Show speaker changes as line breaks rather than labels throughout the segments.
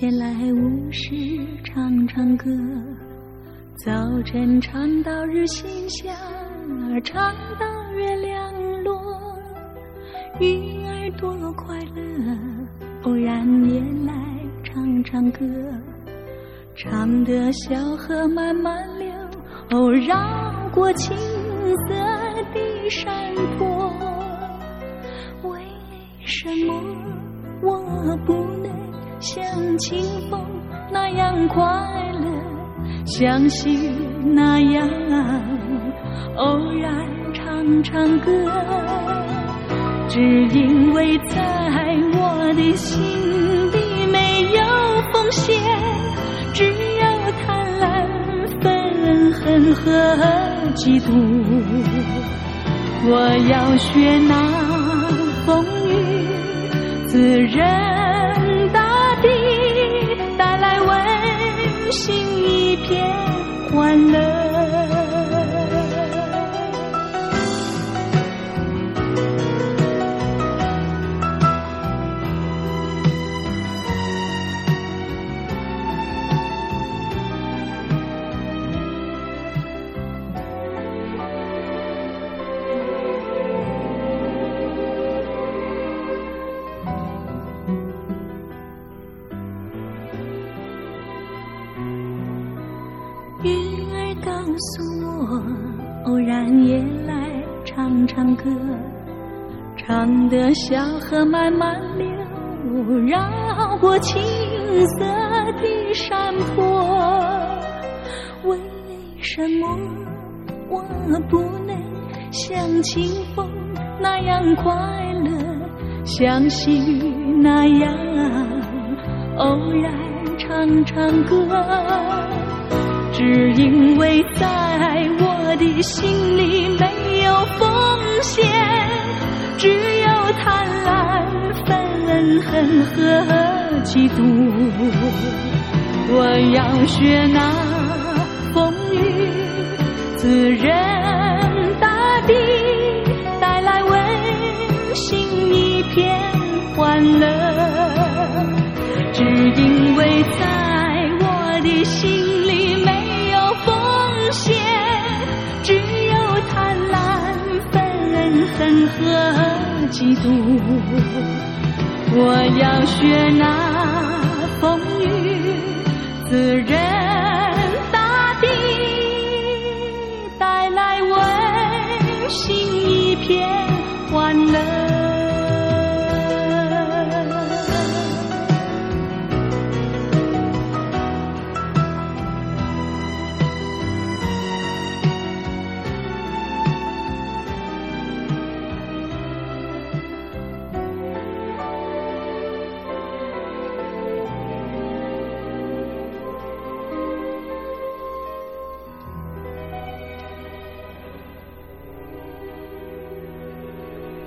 闲来无事唱唱歌。早晨唱到日西下，唱到月亮落。鱼儿多快乐，偶然也来唱唱歌。唱得小河慢慢流，哦，绕过青色的山坡。为什么我不像清风那样快乐，像细雨那样偶然唱唱歌？只因为在我的心里没有风险。只有贪婪、愤恨和嫉妒。我要学那风雨自然心一片欢乐。告诉我，偶然也来唱唱歌，唱得小河慢慢流，绕过青色的山坡。为什么我不能像清风那样快乐，像细雨那样偶然唱唱歌？只因为在我的心里没有风险，只有贪婪、愤恨和嫉妒。我要学那风雨滋润大地，带来温馨一片欢乐。嫉妒。我要学那风雨滋润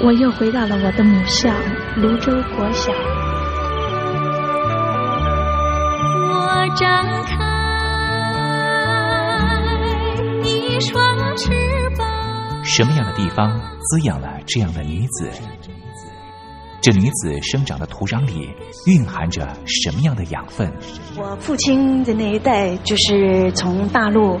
我又回到了我的母校泸州国小。我张开一双翅膀。
什么样的地方滋养了这样的女子？这女子生长的土壤里蕴含着什么样的养分？
我父亲的那一代就是从大陆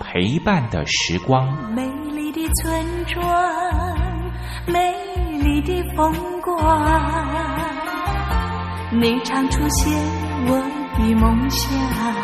陪伴的时光。
美丽的村庄，美丽的风光，你常出现我的梦想。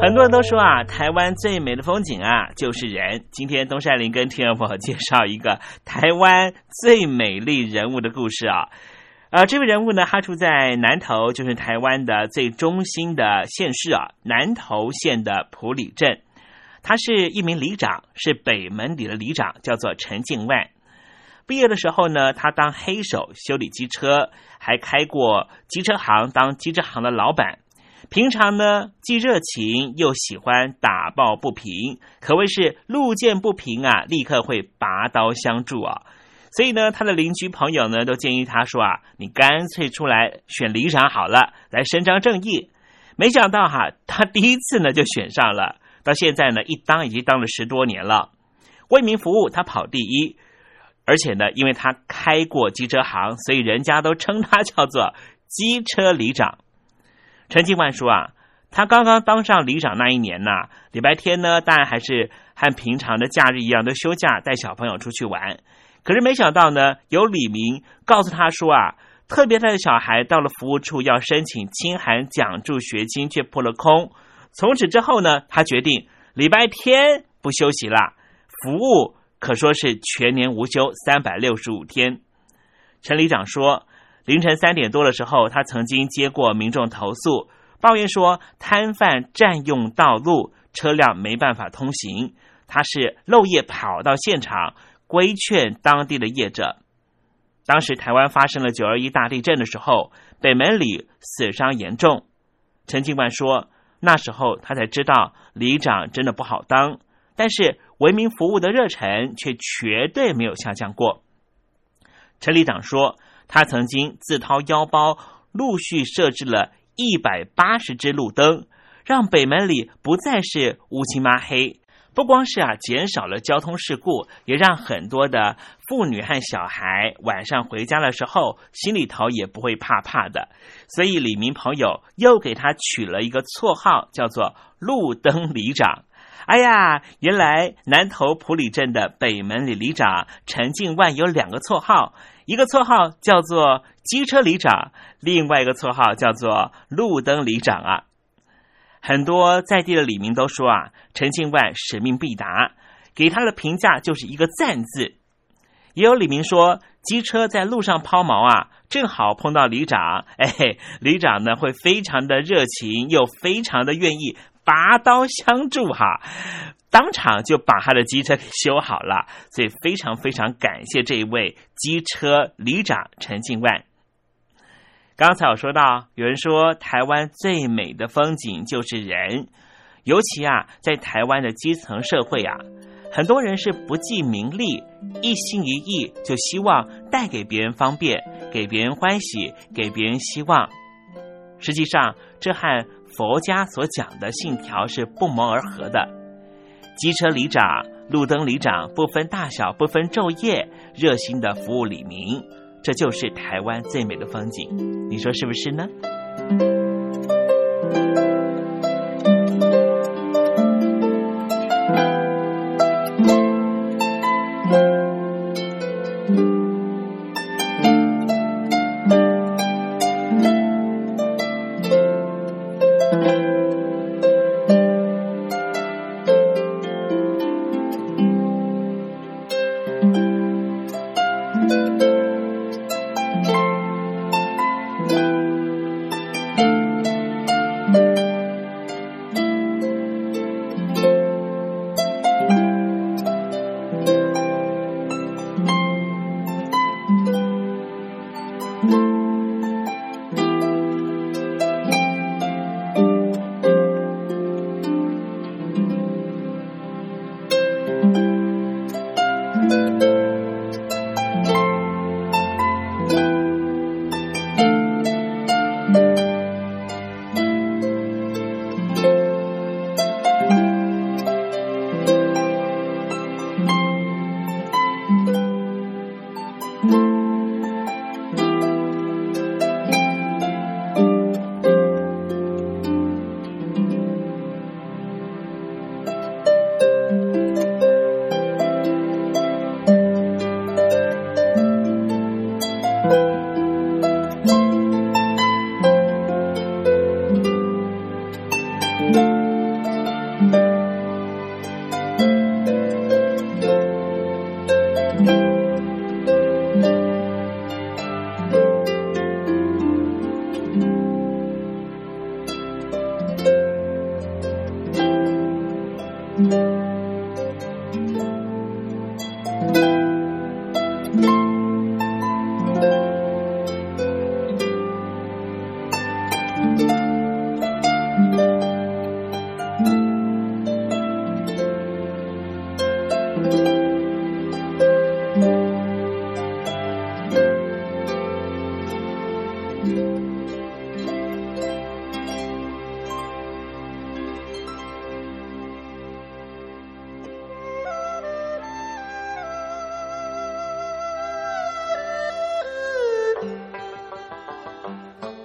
很多人都说啊，台湾最美的风景啊就是人。今天东山林跟听众朋友介绍一个台湾最美丽人物的故事啊。呃，这位人物呢，他住在南投，就是台湾的最中心的县市啊，南投县的埔里镇。他是一名里长，是北门里的里长，叫做陈敬万。毕业的时候呢，他当黑手修理机车，还开过机车行，当机车行的老板。平常呢，既热情又喜欢打抱不平，可谓是路见不平啊，立刻会拔刀相助啊。所以呢，他的邻居朋友呢，都建议他说啊，你干脆出来选里长好了，来伸张正义。没想到哈，他第一次呢就选上了，到现在呢，一当已经当了十多年了，为民服务他跑第一，而且呢，因为他开过机车行，所以人家都称他叫做机车里长。陈敬万说啊，他刚刚当上里长那一年呐，礼拜天呢，当然还是和平常的假日一样，都休假带小朋友出去玩。可是没想到呢，有李明告诉他说啊，特别他的小孩到了服务处要申请清寒奖助学金，却扑了空。从此之后呢，他决定礼拜天不休息了，服务可说是全年无休，三百六十五天。陈里长说。凌晨三点多的时候，他曾经接过民众投诉，抱怨说摊贩占用道路，车辆没办法通行。他是漏夜跑到现场规劝当地的业者。当时台湾发生了九二一大地震的时候，北门里死伤严重。陈警官说，那时候他才知道里长真的不好当，但是为民服务的热忱却绝对没有下降过。陈里长说。他曾经自掏腰包，陆续设置了一百八十只路灯，让北门里不再是乌漆抹黑。不光是啊，减少了交通事故，也让很多的妇女和小孩晚上回家的时候，心里头也不会怕怕的。所以李明朋友又给他取了一个绰号，叫做“路灯里长”。哎呀，原来南头埔里镇的北门里里长陈敬万有两个绰号。一个绰号叫做机车里长，另外一个绰号叫做路灯里长啊。很多在地的里民都说啊，陈庆万使命必达，给他的评价就是一个赞字。也有里民说，机车在路上抛锚啊，正好碰到里长，哎，里长呢会非常的热情，又非常的愿意拔刀相助哈。当场就把他的机车给修好了，所以非常非常感谢这一位机车里长陈敬万。刚才我说到，有人说台湾最美的风景就是人，尤其啊，在台湾的基层社会啊，很多人是不计名利，一心一意就希望带给别人方便，给别人欢喜，给别人希望。实际上，这和佛家所讲的信条是不谋而合的。机车里长、路灯里长，不分大小，不分昼夜，热心的服务李明，这就是台湾最美的风景。你说是不是呢？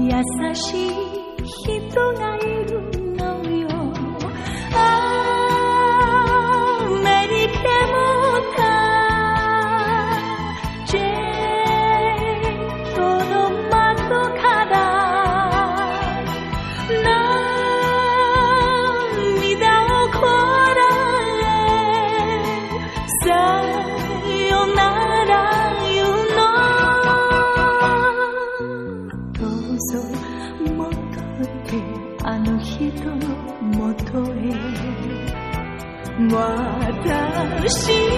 優しい人がいる。心。